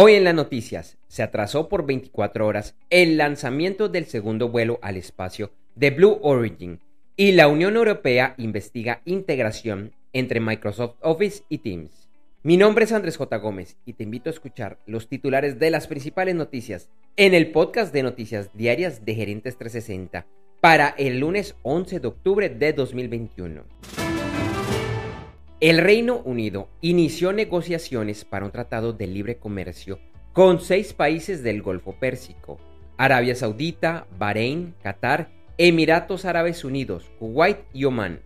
Hoy en las noticias se atrasó por 24 horas el lanzamiento del segundo vuelo al espacio de Blue Origin y la Unión Europea investiga integración entre Microsoft Office y Teams. Mi nombre es Andrés J. Gómez y te invito a escuchar los titulares de las principales noticias en el podcast de noticias diarias de Gerentes 360 para el lunes 11 de octubre de 2021. El Reino Unido inició negociaciones para un tratado de libre comercio con seis países del Golfo Pérsico, Arabia Saudita, Bahrein, Qatar, Emiratos Árabes Unidos, Kuwait y Omán.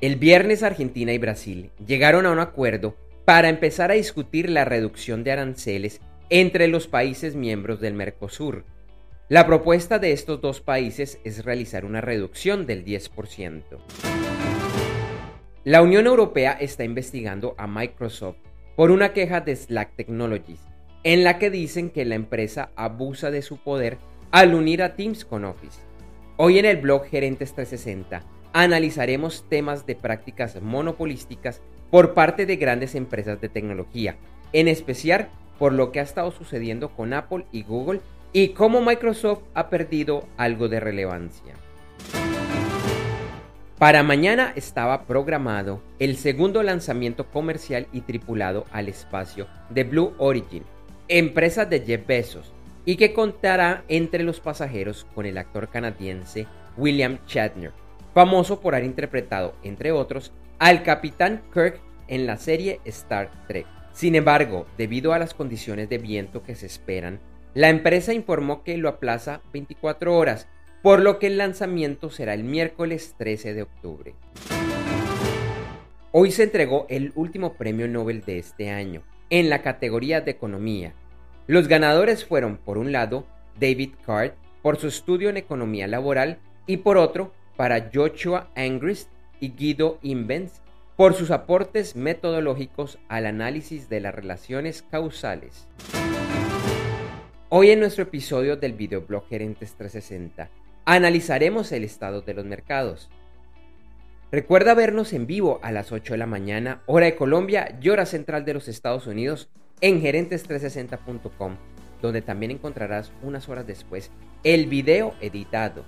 El viernes Argentina y Brasil llegaron a un acuerdo para empezar a discutir la reducción de aranceles entre los países miembros del Mercosur. La propuesta de estos dos países es realizar una reducción del 10%. La Unión Europea está investigando a Microsoft por una queja de Slack Technologies, en la que dicen que la empresa abusa de su poder al unir a Teams con Office. Hoy en el blog Gerentes 360 analizaremos temas de prácticas monopolísticas por parte de grandes empresas de tecnología, en especial por lo que ha estado sucediendo con Apple y Google y cómo Microsoft ha perdido algo de relevancia. Para mañana estaba programado el segundo lanzamiento comercial y tripulado al espacio de Blue Origin, empresa de Jeff Bezos, y que contará entre los pasajeros con el actor canadiense William Shatner, famoso por haber interpretado, entre otros, al capitán Kirk en la serie Star Trek. Sin embargo, debido a las condiciones de viento que se esperan, la empresa informó que lo aplaza 24 horas por lo que el lanzamiento será el miércoles 13 de octubre. Hoy se entregó el último premio Nobel de este año, en la categoría de economía. Los ganadores fueron, por un lado, David Card, por su estudio en economía laboral, y por otro, para Joshua Angrist y Guido Invens, por sus aportes metodológicos al análisis de las relaciones causales. Hoy en nuestro episodio del videoblog Gerentes 360 analizaremos el estado de los mercados. Recuerda vernos en vivo a las 8 de la mañana, hora de Colombia y hora central de los Estados Unidos en gerentes360.com, donde también encontrarás unas horas después el video editado.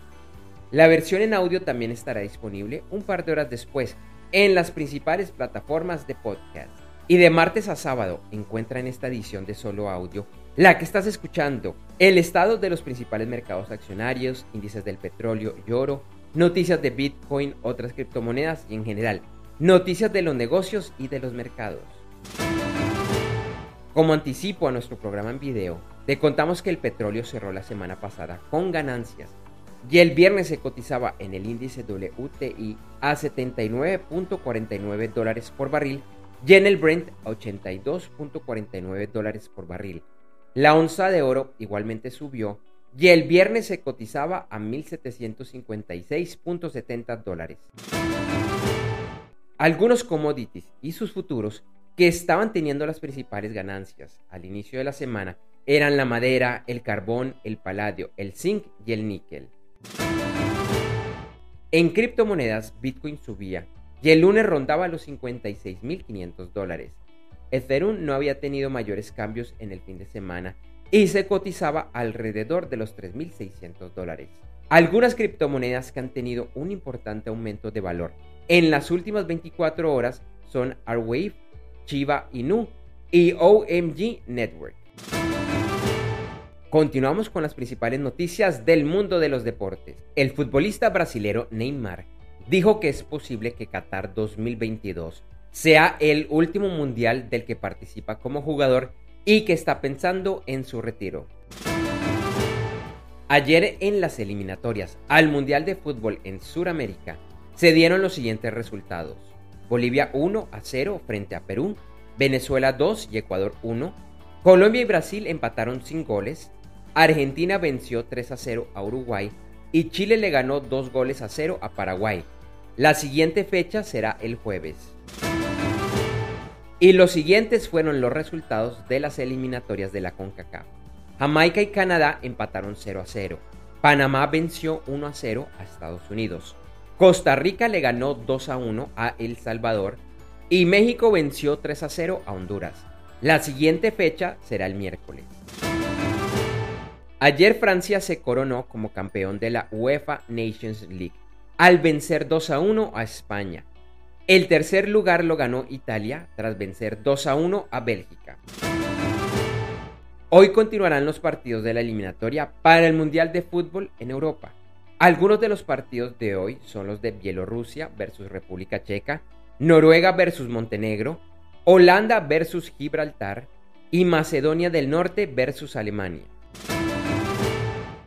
La versión en audio también estará disponible un par de horas después en las principales plataformas de podcast. Y de martes a sábado encuentra en esta edición de solo audio la que estás escuchando, el estado de los principales mercados accionarios, índices del petróleo y oro, noticias de Bitcoin, otras criptomonedas y en general, noticias de los negocios y de los mercados. Como anticipo a nuestro programa en video, te contamos que el petróleo cerró la semana pasada con ganancias y el viernes se cotizaba en el índice WTI a 79.49 dólares por barril y en el Brent a 82.49 dólares por barril. La onza de oro igualmente subió y el viernes se cotizaba a 1.756.70 dólares. Algunos commodities y sus futuros que estaban teniendo las principales ganancias al inicio de la semana eran la madera, el carbón, el paladio, el zinc y el níquel. En criptomonedas, Bitcoin subía y el lunes rondaba los 56.500 dólares Ethereum no había tenido mayores cambios en el fin de semana y se cotizaba alrededor de los 3.600 dólares. Algunas criptomonedas que han tenido un importante aumento de valor en las últimas 24 horas son Arwave, Chiva Inu y OMG Network. Continuamos con las principales noticias del mundo de los deportes. El futbolista brasilero Neymar dijo que es posible que Qatar 2022 sea el último mundial del que participa como jugador y que está pensando en su retiro. Ayer en las eliminatorias al Mundial de Fútbol en Sudamérica se dieron los siguientes resultados. Bolivia 1 a 0 frente a Perú, Venezuela 2 y Ecuador 1, Colombia y Brasil empataron sin goles, Argentina venció 3 a 0 a Uruguay y Chile le ganó 2 goles a 0 a Paraguay. La siguiente fecha será el jueves. Y los siguientes fueron los resultados de las eliminatorias de la CONCACAF. Jamaica y Canadá empataron 0 a 0. Panamá venció 1 a 0 a Estados Unidos. Costa Rica le ganó 2 a 1 a El Salvador y México venció 3 a 0 a Honduras. La siguiente fecha será el miércoles. Ayer Francia se coronó como campeón de la UEFA Nations League al vencer 2 a 1 a España. El tercer lugar lo ganó Italia tras vencer 2 a 1 a Bélgica. Hoy continuarán los partidos de la eliminatoria para el Mundial de Fútbol en Europa. Algunos de los partidos de hoy son los de Bielorrusia versus República Checa, Noruega versus Montenegro, Holanda versus Gibraltar y Macedonia del Norte versus Alemania.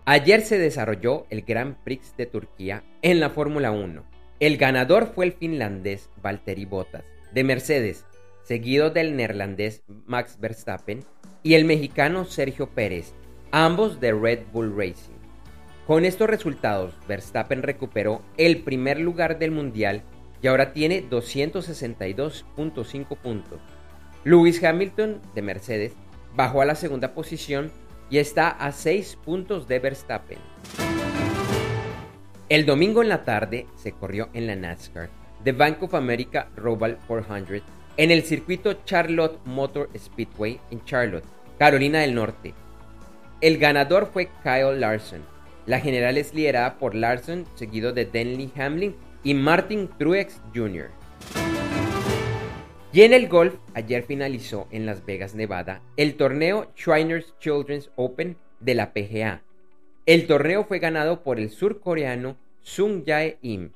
Ayer se desarrolló el Grand Prix de Turquía en la Fórmula 1. El ganador fue el finlandés Valtteri Bottas de Mercedes, seguido del neerlandés Max Verstappen y el mexicano Sergio Pérez, ambos de Red Bull Racing. Con estos resultados, Verstappen recuperó el primer lugar del mundial y ahora tiene 262.5 puntos. Lewis Hamilton de Mercedes bajó a la segunda posición y está a 6 puntos de Verstappen. El domingo en la tarde se corrió en la NASCAR The Bank of America Roval 400 en el circuito Charlotte Motor Speedway en Charlotte, Carolina del Norte. El ganador fue Kyle Larson. La general es liderada por Larson, seguido de Denley Hamlin y Martin Truex Jr. Y en el golf, ayer finalizó en Las Vegas, Nevada, el torneo Shriners Children's Open de la PGA. El torneo fue ganado por el surcoreano Sung Jae Im.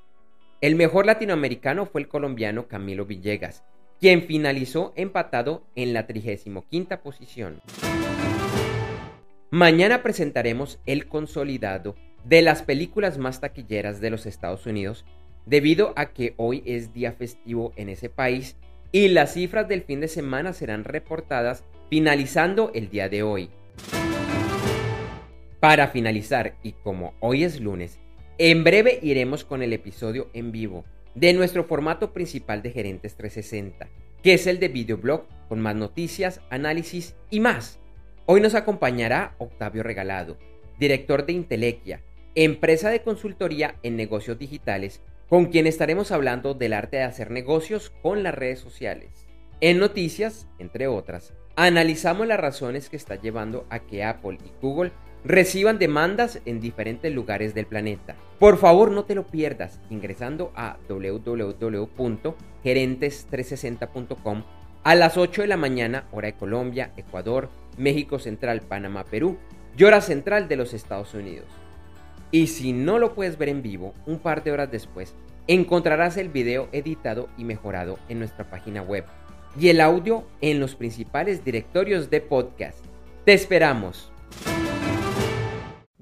El mejor latinoamericano fue el colombiano Camilo Villegas, quien finalizó empatado en la 35 posición. Mañana presentaremos el consolidado de las películas más taquilleras de los Estados Unidos, debido a que hoy es día festivo en ese país y las cifras del fin de semana serán reportadas finalizando el día de hoy. Para finalizar, y como hoy es lunes, en breve iremos con el episodio en vivo de nuestro formato principal de Gerentes 360, que es el de videoblog con más noticias, análisis y más. Hoy nos acompañará Octavio Regalado, director de Intelequia, empresa de consultoría en negocios digitales con quien estaremos hablando del arte de hacer negocios con las redes sociales. En noticias, entre otras, analizamos las razones que está llevando a que Apple y Google reciban demandas en diferentes lugares del planeta. Por favor, no te lo pierdas ingresando a www.gerentes360.com a las 8 de la mañana, hora de Colombia, Ecuador, México Central, Panamá, Perú y hora central de los Estados Unidos. Y si no lo puedes ver en vivo, un par de horas después, encontrarás el video editado y mejorado en nuestra página web y el audio en los principales directorios de podcast. Te esperamos.